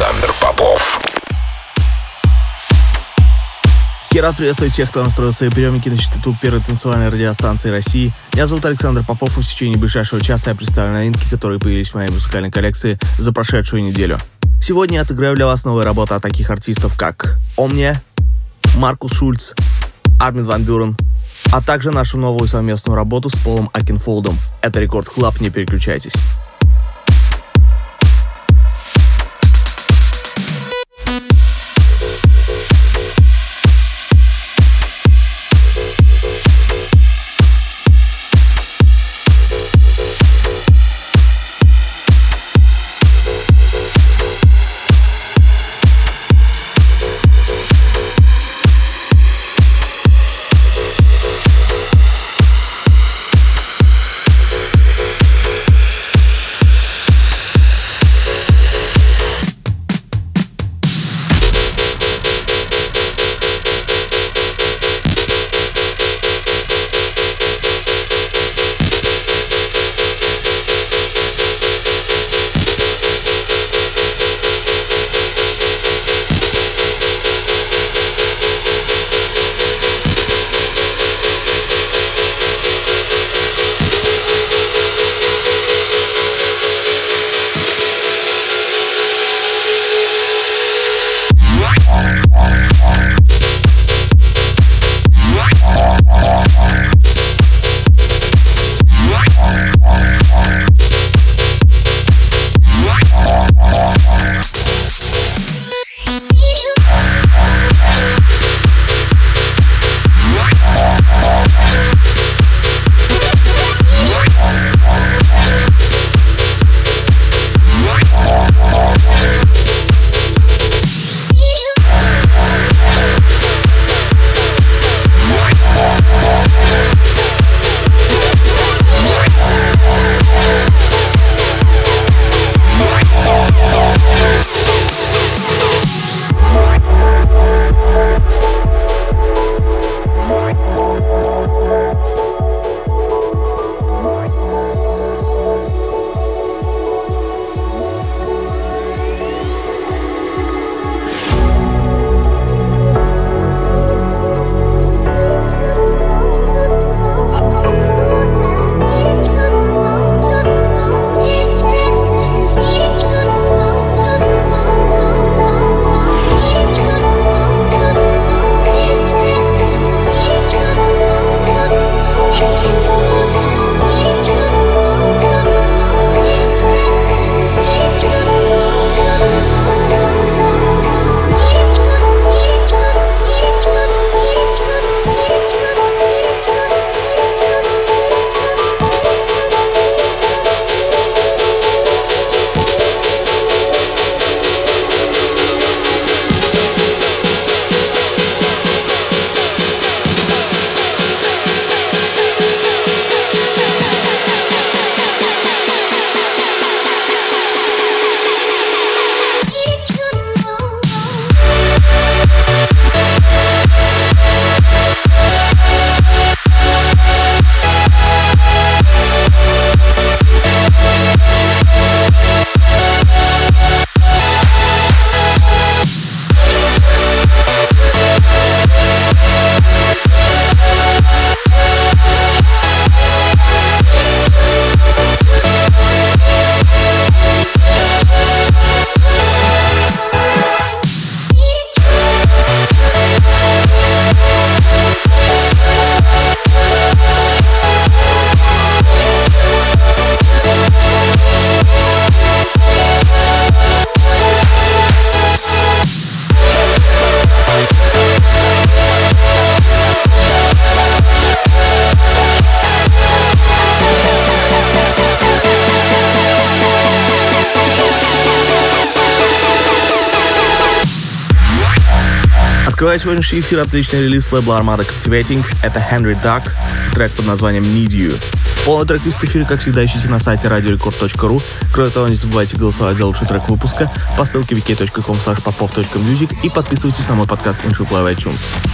Александр Попов. Я рад приветствовать всех, кто настроил свои приемники на частоту первой танцевальной радиостанции России. Меня зовут Александр Попов, и в течение ближайшего часа я представлю новинки, которые появились в моей музыкальной коллекции за прошедшую неделю. Сегодня я отыграю для вас новые работы от таких артистов, как Omnia, Маркус Шульц, Армин Ван Бюрен, а также нашу новую совместную работу с Полом Окенфолдом. Это Record Club, не переключайтесь. Сегодняшний эфир отличный релиз лейбла Armada Captivating. Это Henry Duck, трек под названием Need You. Полный трек из эфира, как всегда, ищите на сайте radiorecord.ru. Кроме того, не забывайте голосовать за лучший трек выпуска по ссылке wiki.com popov.music и подписывайтесь на мой подкаст Intro Play iTunes.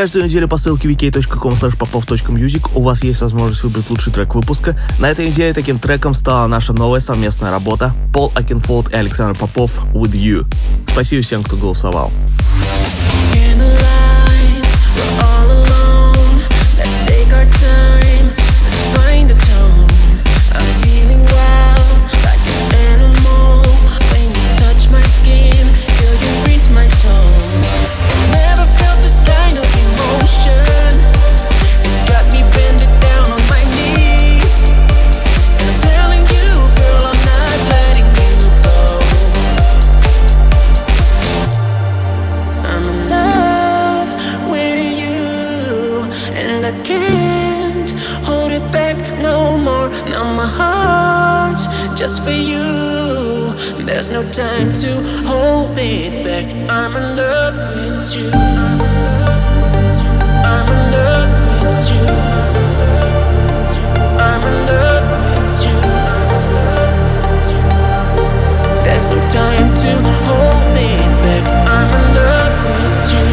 Каждую неделю по ссылке vk.com/popov.music у вас есть возможность выбрать лучший трек выпуска. На этой неделе таким треком стала наша новая совместная работа Пол Окенфолд и Александр Попов «With You». Спасибо всем, кто голосовал. just time to hold it back. I'm in love with you.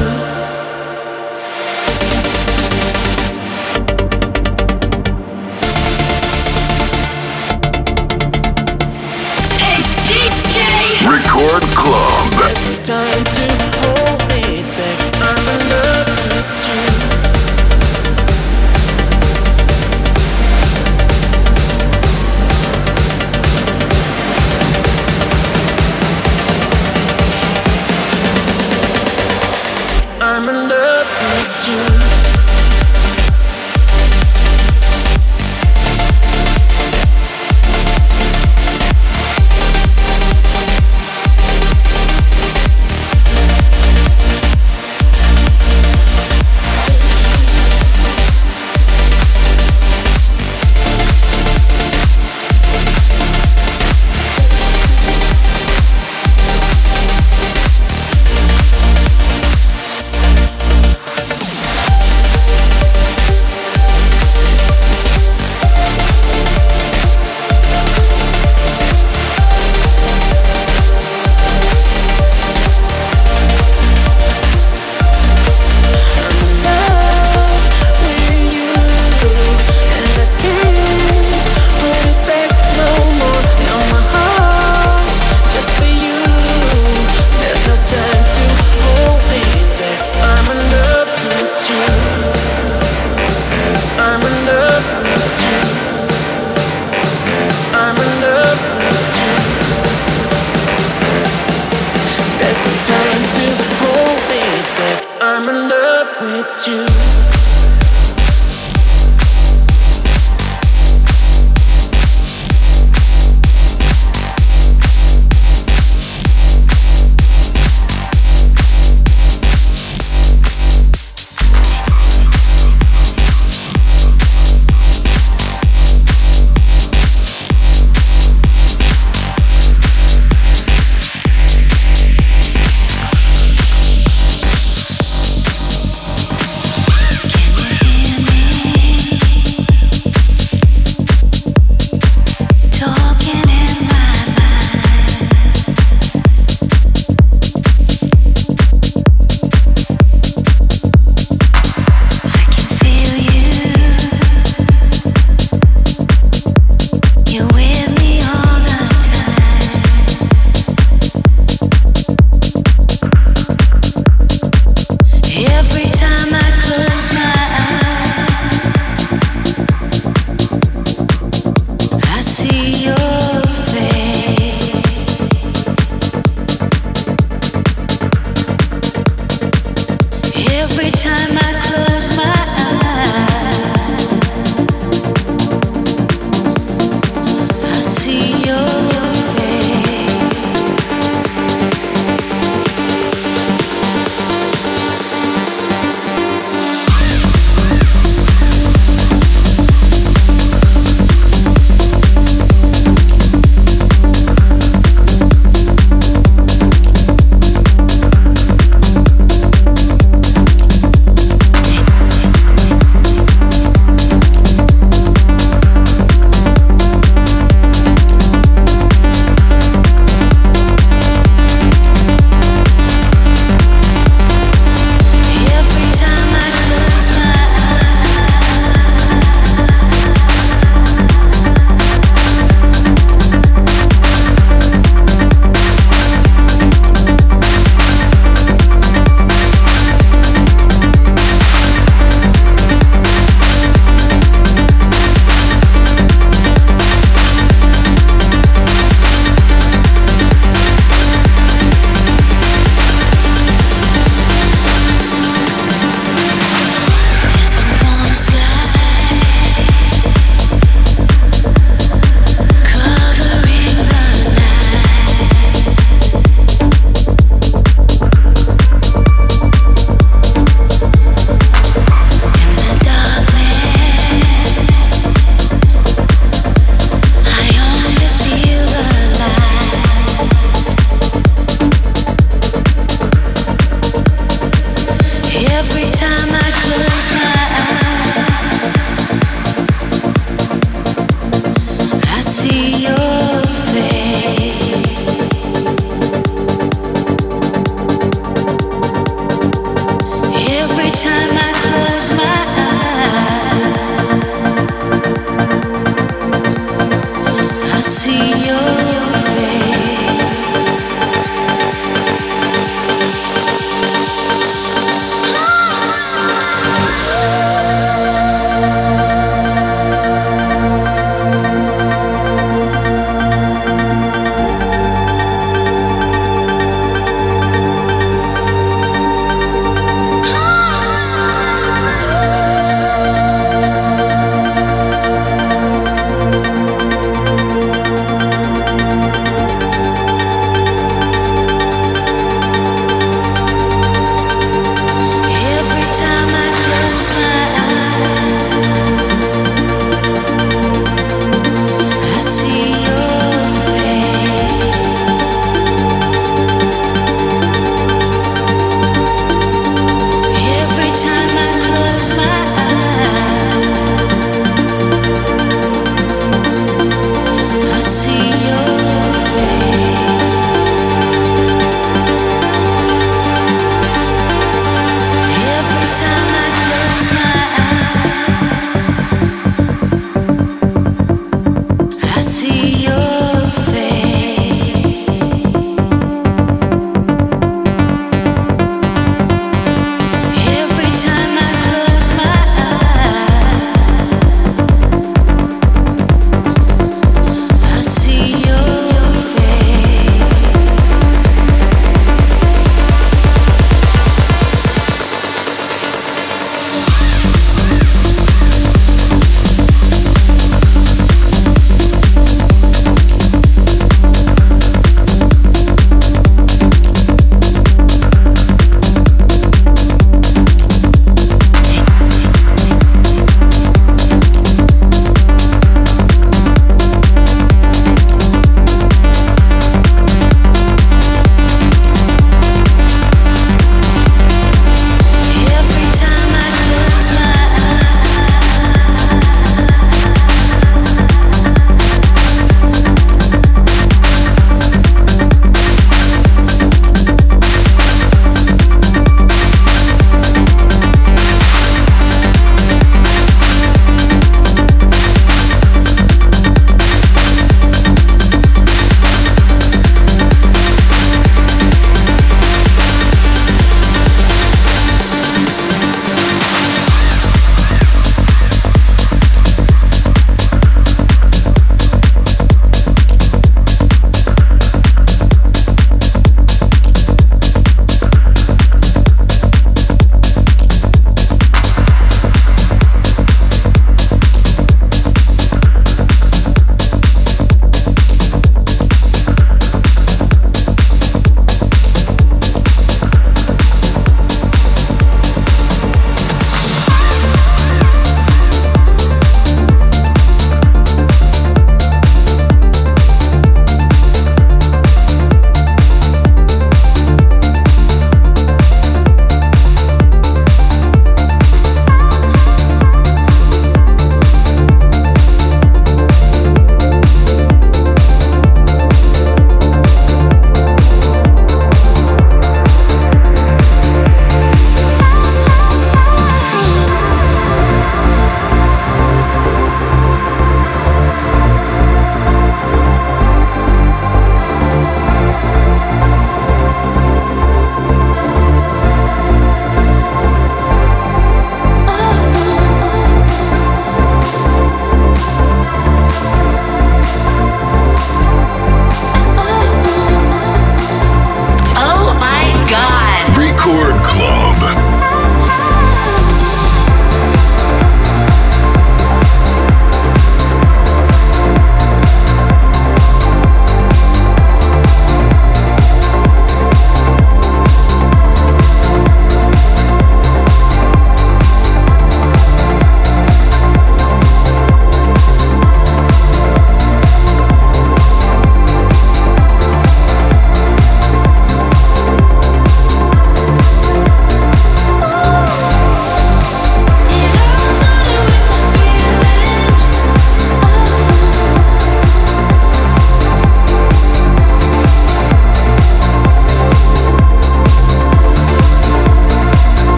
Record Club. Time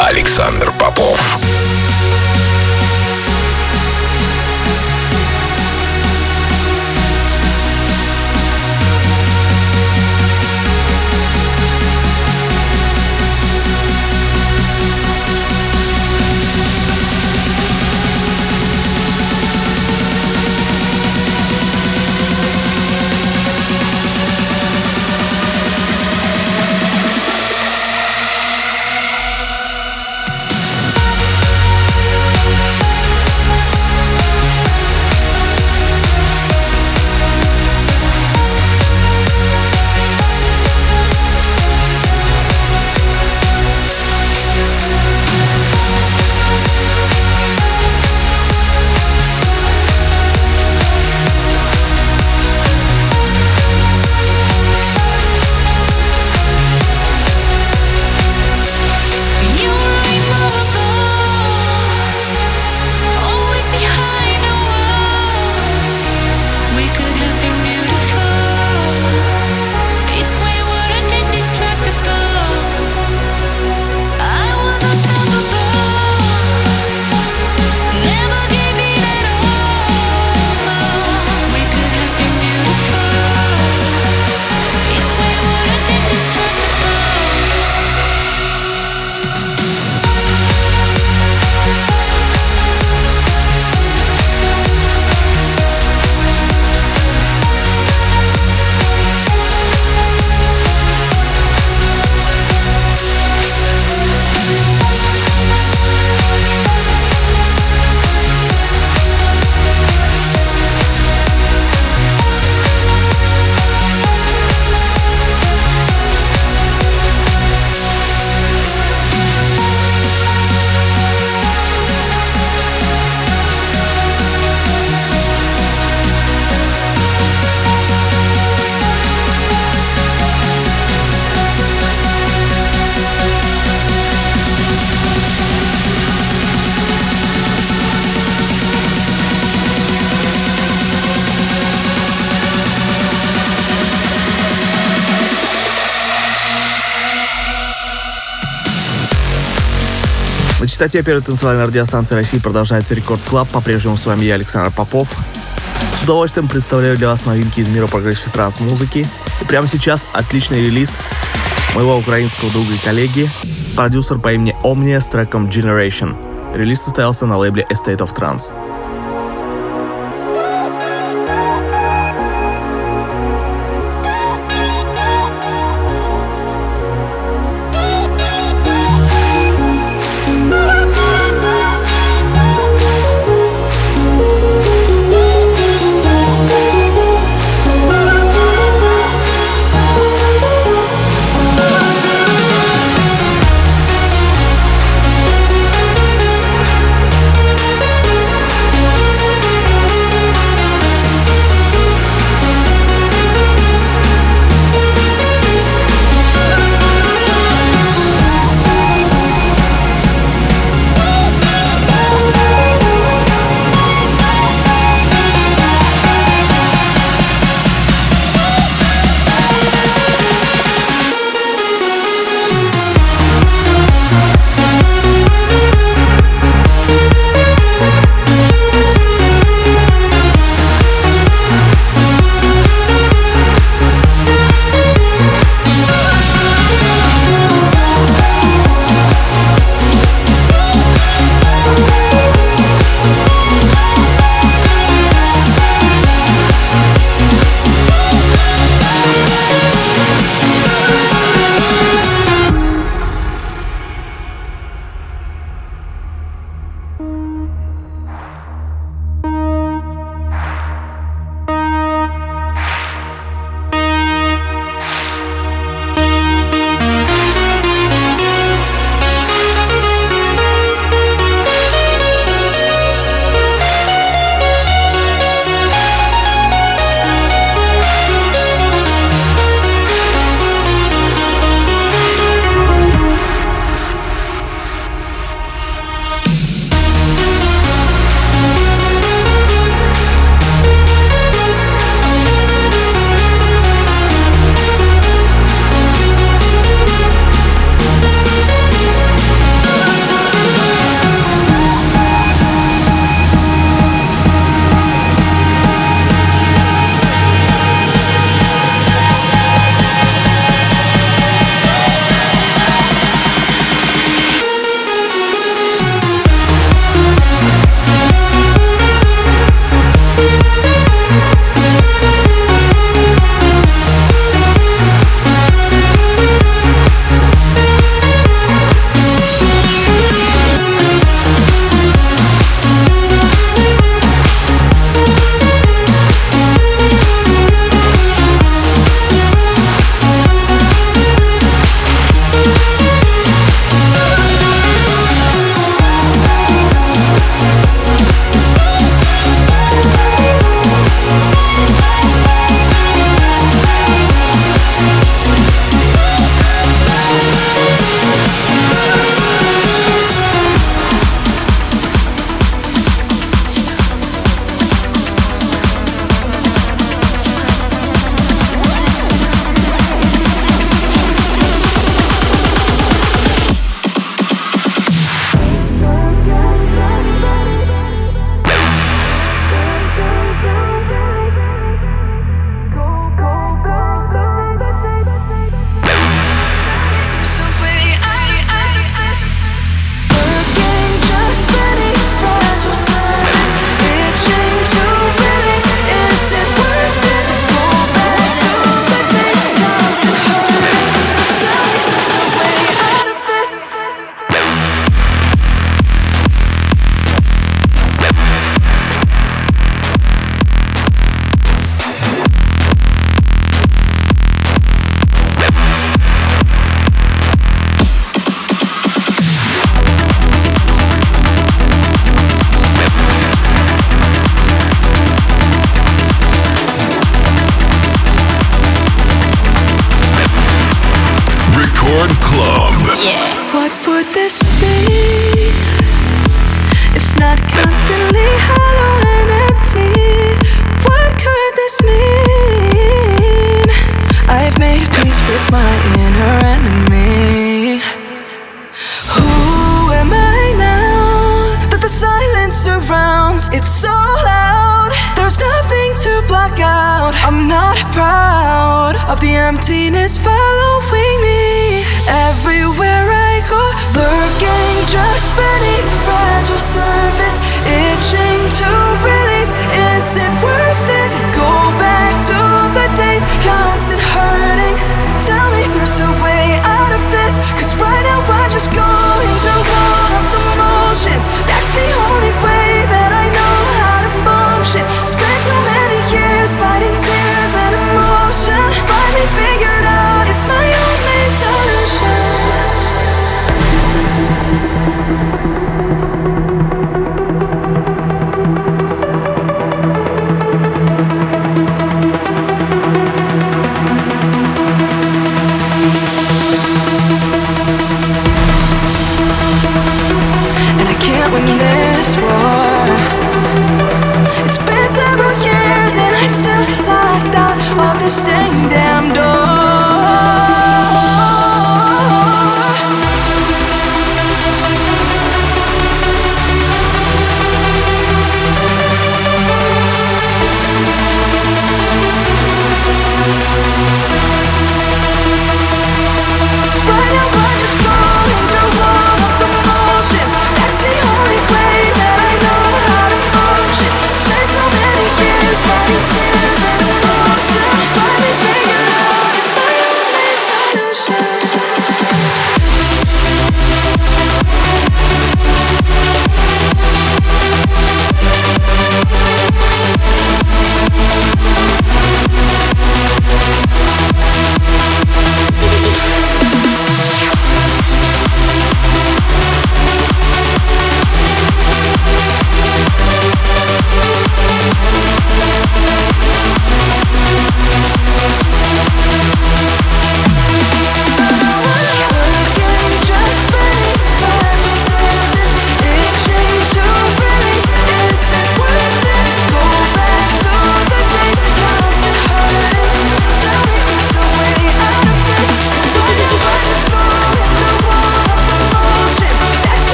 Александр Попов. Частоте первой танцевальной радиостанции России продолжается Record Club. По-прежнему с вами я, Александр Попов. С удовольствием представляю для вас новинки из мира progressive trance музыки. И прямо сейчас отличный релиз моего украинского друга и коллеги, продюсер по имени Omnia с треком Generation. Релиз состоялся на лейбле A State of Trance.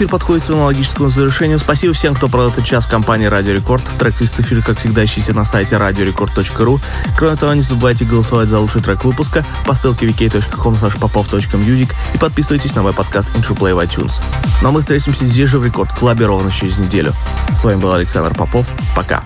Эфир подходит к своему логическому завершению. Спасибо всем, кто провел этот час в компании Радио Рекорд. Трек-лист эфира, как всегда, ищите на сайте radiorecord.ru. Кроме того, не забывайте голосовать за лучший трек выпуска по ссылке wiki.com popov.music и подписывайтесь на мой подкаст Intro в iTunes. Ну а мы встретимся здесь же в Рекорд Клабе ровно через неделю. С вами был Александр Попов. Пока.